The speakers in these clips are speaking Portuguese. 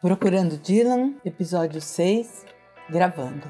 Procurando Dylan, episódio 6, gravando.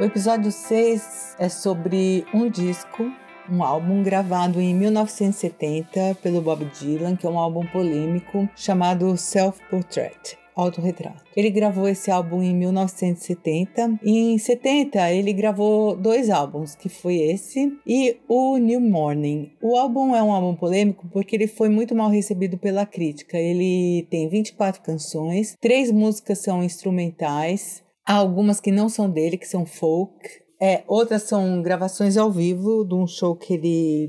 O episódio 6 é sobre um disco, um álbum gravado em 1970 pelo Bob Dylan, que é um álbum polêmico chamado Self Portrait autorretrato. Ele gravou esse álbum em 1970. Em 70 ele gravou dois álbuns, que foi esse e o New Morning. O álbum é um álbum polêmico porque ele foi muito mal recebido pela crítica. Ele tem 24 canções, três músicas são instrumentais, há algumas que não são dele, que são folk. É, outras são gravações ao vivo de um show que ele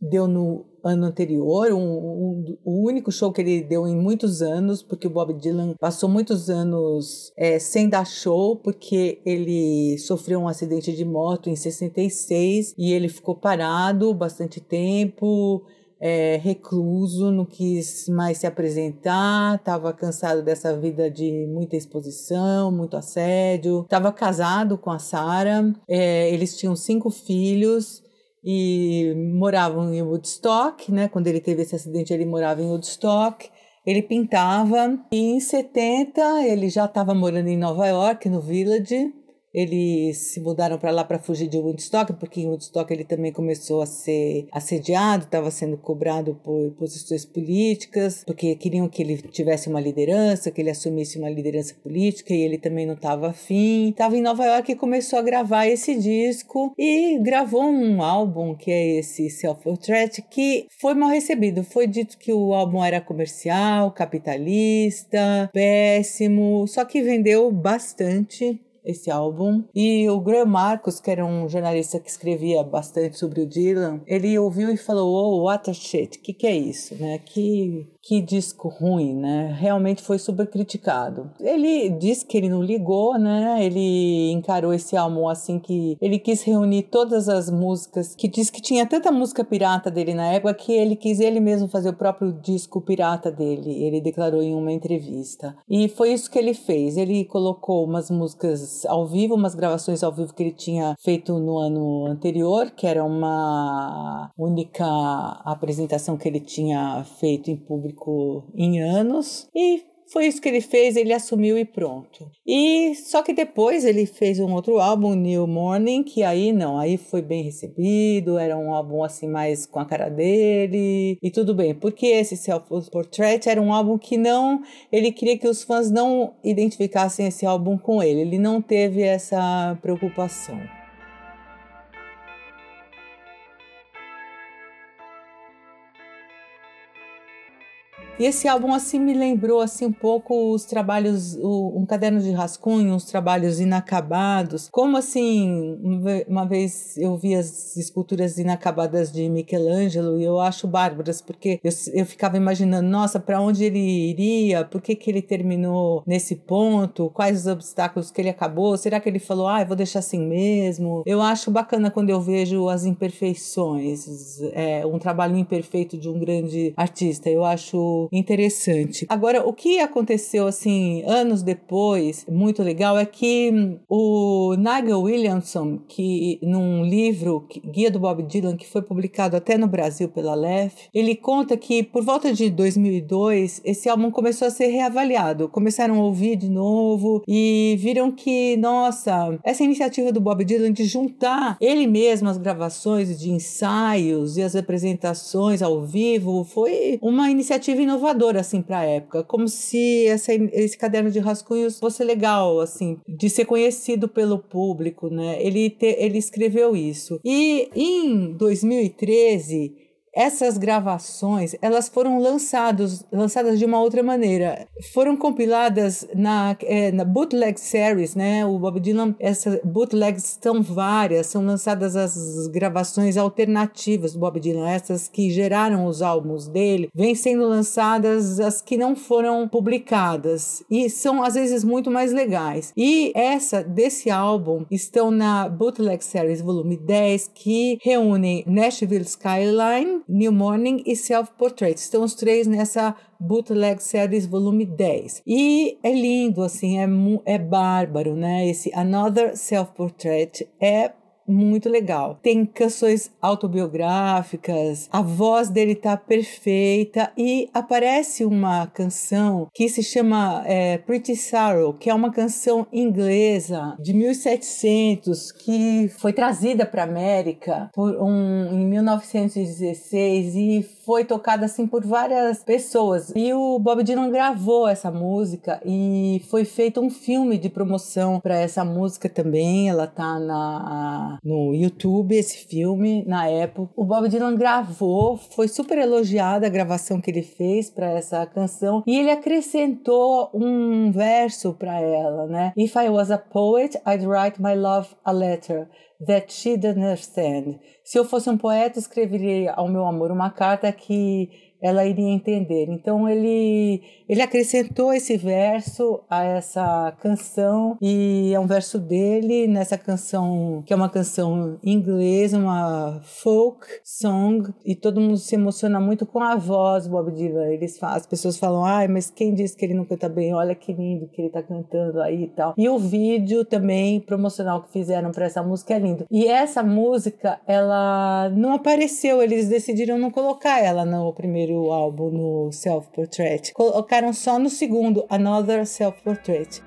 deu no ano anterior, um, um, o único show que ele deu em muitos anos, porque o Bob Dylan passou muitos anos é, sem dar show, porque ele sofreu um acidente de moto em 66 e ele ficou parado bastante tempo. É, recluso, não quis mais se apresentar, estava cansado dessa vida de muita exposição, muito assédio. Estava casado com a Sarah, é, eles tinham cinco filhos e moravam em Woodstock, né? Quando ele teve esse acidente, ele morava em Woodstock. Ele pintava e em 70 ele já estava morando em Nova York, no Village. Eles se mudaram para lá para fugir de Woodstock, porque em Woodstock ele também começou a ser assediado, estava sendo cobrado por posições políticas, porque queriam que ele tivesse uma liderança, que ele assumisse uma liderança política e ele também não estava afim. Estava em Nova York e começou a gravar esse disco e gravou um álbum que é esse Self Portrait que foi mal recebido. Foi dito que o álbum era comercial, capitalista, péssimo, só que vendeu bastante esse álbum. E o Graham Marcos, que era um jornalista que escrevia bastante sobre o Dylan, ele ouviu e falou: Oh, what a shit, o que, que é isso? Né? Que que disco ruim, né? Realmente foi super criticado. Ele disse que ele não ligou, né? Ele encarou esse álbum assim que ele quis reunir todas as músicas, que diz que tinha tanta música pirata dele na época que ele quis ele mesmo fazer o próprio disco pirata dele. Ele declarou em uma entrevista. E foi isso que ele fez. Ele colocou umas músicas ao vivo, umas gravações ao vivo que ele tinha feito no ano anterior, que era uma única apresentação que ele tinha feito em público em anos e foi isso que ele fez, ele assumiu e pronto. E só que depois ele fez um outro álbum, New Morning, que aí não, aí foi bem recebido, era um álbum assim mais com a cara dele e tudo bem, porque esse Self Portrait era um álbum que não, ele queria que os fãs não identificassem esse álbum com ele, ele não teve essa preocupação. E esse álbum assim me lembrou assim um pouco os trabalhos, o, um caderno de rascunho, os trabalhos inacabados. Como assim, uma vez eu vi as esculturas inacabadas de Michelangelo e eu acho bárbaras, porque eu, eu ficava imaginando, nossa, para onde ele iria? Por que, que ele terminou nesse ponto? Quais os obstáculos que ele acabou? Será que ele falou, ah, eu vou deixar assim mesmo? Eu acho bacana quando eu vejo as imperfeições, é, um trabalho imperfeito de um grande artista. Eu acho interessante. Agora, o que aconteceu assim anos depois, muito legal, é que o Nigel Williamson, que num livro Guia do Bob Dylan, que foi publicado até no Brasil pela Lef, ele conta que por volta de 2002 esse álbum começou a ser reavaliado, começaram a ouvir de novo e viram que, nossa, essa iniciativa do Bob Dylan de juntar ele mesmo as gravações de ensaios e as apresentações ao vivo foi uma iniciativa inovadora inovador assim para a época, como se essa, esse caderno de rascunhos fosse legal assim, de ser conhecido pelo público, né? Ele te, ele escreveu isso. E em 2013 essas gravações elas foram lançados, lançadas de uma outra maneira. Foram compiladas na, é, na Bootleg Series, né? O Bob Dylan, essas bootlegs são várias, são lançadas as gravações alternativas do Bob Dylan, essas que geraram os álbuns dele, vêm sendo lançadas as que não foram publicadas e são às vezes muito mais legais. E essa desse álbum estão na Bootleg Series volume 10, que reúnem Nashville Skyline New Morning e Self Portrait. Estão os três nessa Bootleg Series volume 10. E é lindo, assim, é, é bárbaro, né? Esse Another Self Portrait é muito legal. Tem canções autobiográficas, a voz dele tá perfeita e aparece uma canção que se chama é, Pretty Sorrow, que é uma canção inglesa de 1700 que foi trazida para América por um, em 1916 e foi tocada assim por várias pessoas. E o Bob Dylan gravou essa música e foi feito um filme de promoção para essa música também. Ela tá na no YouTube esse filme na época. O Bob Dylan gravou, foi super elogiada a gravação que ele fez para essa canção e ele acrescentou um verso para ela, né? If I was a poet, I'd write my love a letter that she'd understand. Se eu fosse um poeta, escreveria ao meu amor uma carta que ela iria entender. Então ele ele acrescentou esse verso a essa canção e é um verso dele nessa canção que é uma canção inglesa, uma folk song e todo mundo se emociona muito com a voz Bob Dylan. Eles as pessoas falam: "Ai, mas quem disse que ele não canta bem? Olha que lindo que ele tá cantando aí e tal". E o vídeo também promocional que fizeram para essa música é lindo. E essa música, ela não apareceu, eles decidiram não colocar ela no primeiro primeiro álbum no Self Portrait. Colocaram só no segundo, Another Self Portrait.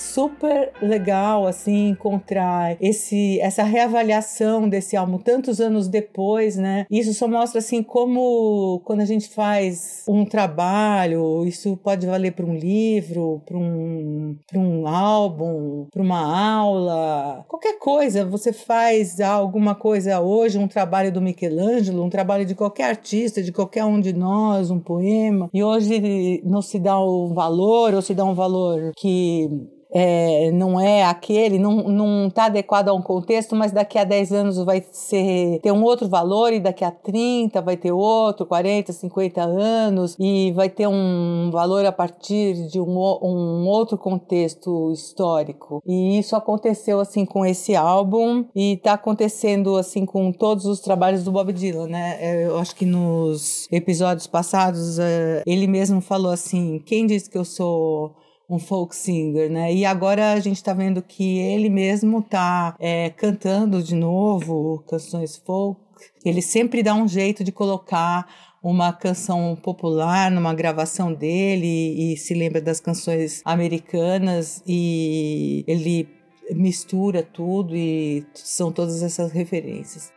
Super legal assim encontrar esse essa reavaliação desse álbum tantos anos depois, né? Isso só mostra assim como quando a gente faz um trabalho, isso pode valer para um livro, para um para um álbum, para uma aula, qualquer coisa, você faz alguma coisa hoje, um trabalho do Michelangelo, um trabalho de qualquer artista, de qualquer um de nós, um poema, e hoje não se dá um valor ou se dá um valor que é, não é aquele, não está adequado a um contexto, mas daqui a 10 anos vai ser, ter um outro valor e daqui a 30 vai ter outro, 40, 50 anos e vai ter um valor a partir de um, um outro contexto histórico. E isso aconteceu assim com esse álbum e está acontecendo assim com todos os trabalhos do Bob Dylan, né? É, eu acho que nos episódios passados é, ele mesmo falou assim: quem disse que eu sou um folk singer, né? E agora a gente está vendo que ele mesmo está é, cantando de novo canções folk. Ele sempre dá um jeito de colocar uma canção popular numa gravação dele e, se lembra das canções americanas e ele mistura tudo e são todas essas referências.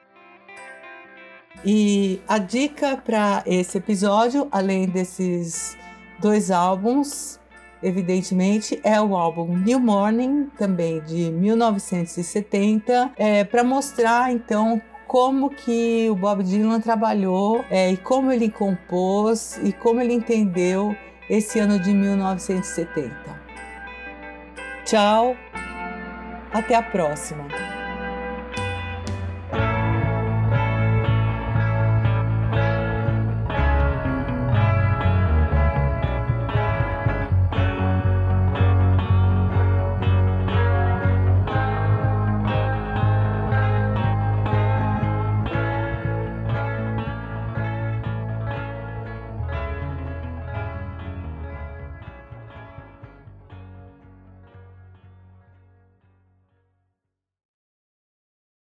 E a dica para esse episódio, além desses dois álbuns, evidentemente, é o álbum New Morning, também de 1970, é, para mostrar então como que o Bob Dylan trabalhou é, e como ele compôs e como ele entendeu esse ano de 1970. Tchau, até a próxima.